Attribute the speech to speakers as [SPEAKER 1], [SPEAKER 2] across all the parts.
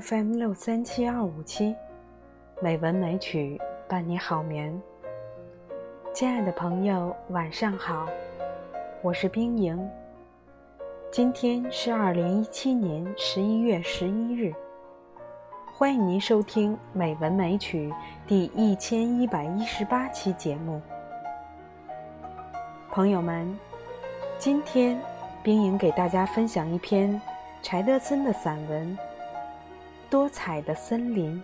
[SPEAKER 1] FM 六三七二五七，美文美曲伴你好眠。亲爱的朋友，晚上好，我是冰莹。今天是二零一七年十一月十一日，欢迎您收听《美文美曲》第一千一百一十八期节目。朋友们，今天冰莹给大家分享一篇柴德森的散文。多彩的森林，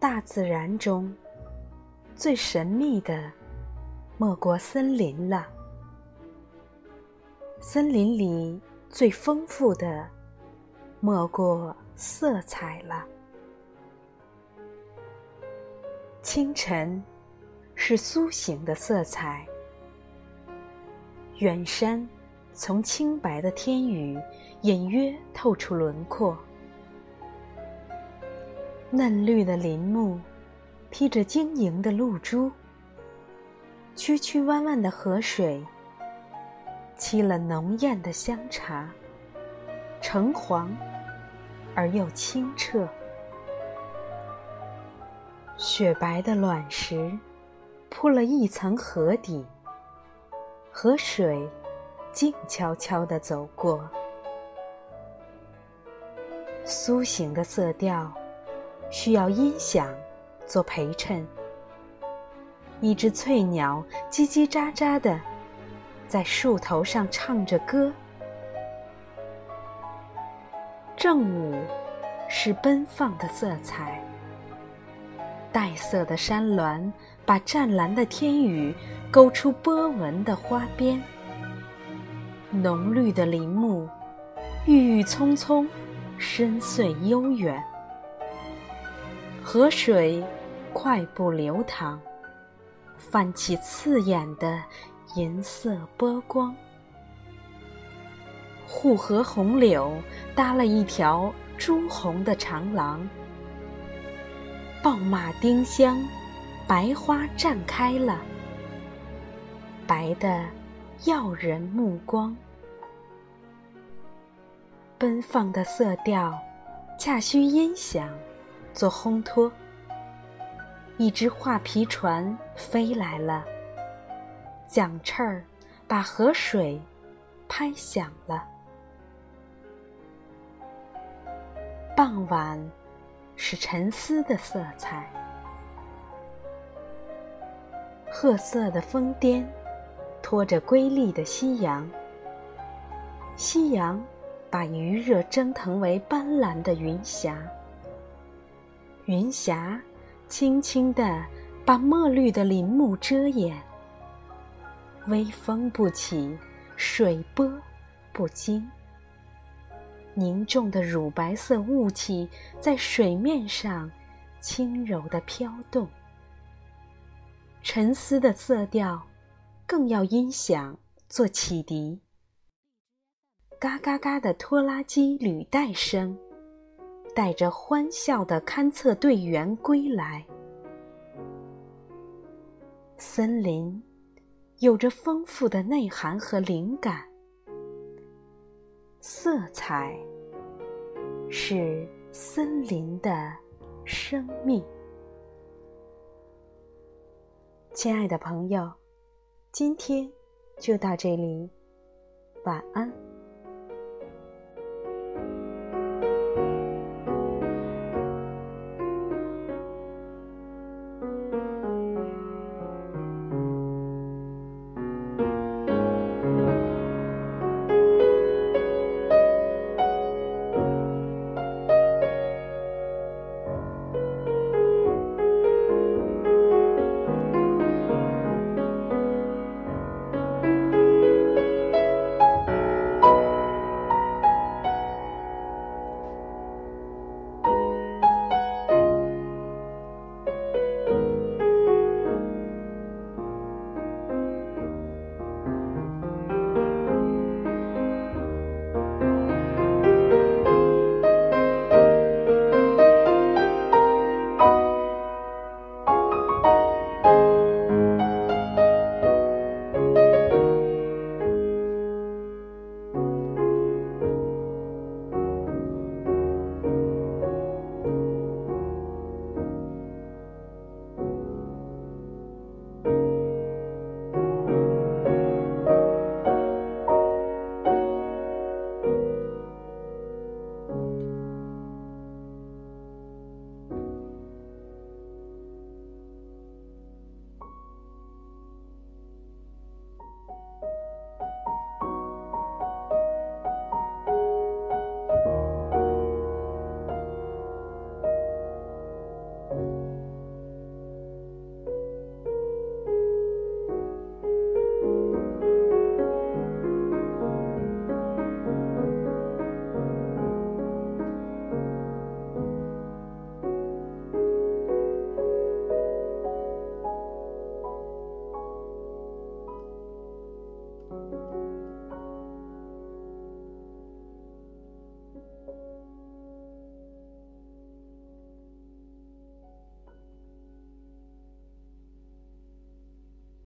[SPEAKER 1] 大自然中最神秘的，莫过森林了。森林里。最丰富的，莫过色彩了。清晨是苏醒的色彩，远山从清白的天宇隐约透出轮廓，嫩绿的林木披着晶莹的露珠，曲曲弯弯的河水。沏了浓艳的香茶，橙黄而又清澈。雪白的卵石铺了一层河底，河水静悄悄地走过。苏醒的色调需要音响做陪衬，一只翠鸟叽叽喳喳的。在树头上唱着歌。正午是奔放的色彩，带色的山峦把湛蓝的天宇勾出波纹的花边。浓绿的林木郁郁葱葱，深邃悠远。河水快步流淌，泛起刺眼的。银色波光，护河红柳搭了一条朱红的长廊，爆马丁香，白花绽开了，白的耀人目光。奔放的色调，恰需音响做烘托。一只画皮船飞来了。桨翅儿把河水拍响了。傍晚是沉思的色彩，褐色的峰巅拖着瑰丽的夕阳，夕阳把余热蒸腾为斑斓的云霞，云霞轻轻地把墨绿的林木遮掩。微风不起，水波不惊。凝重的乳白色雾气在水面上轻柔地飘动。沉思的色调，更要音响做启迪。嘎嘎嘎的拖拉机履带声，带着欢笑的勘测队员归来。森林。有着丰富的内涵和灵感，色彩是森林的生命。亲爱的朋友，今天就到这里，晚安。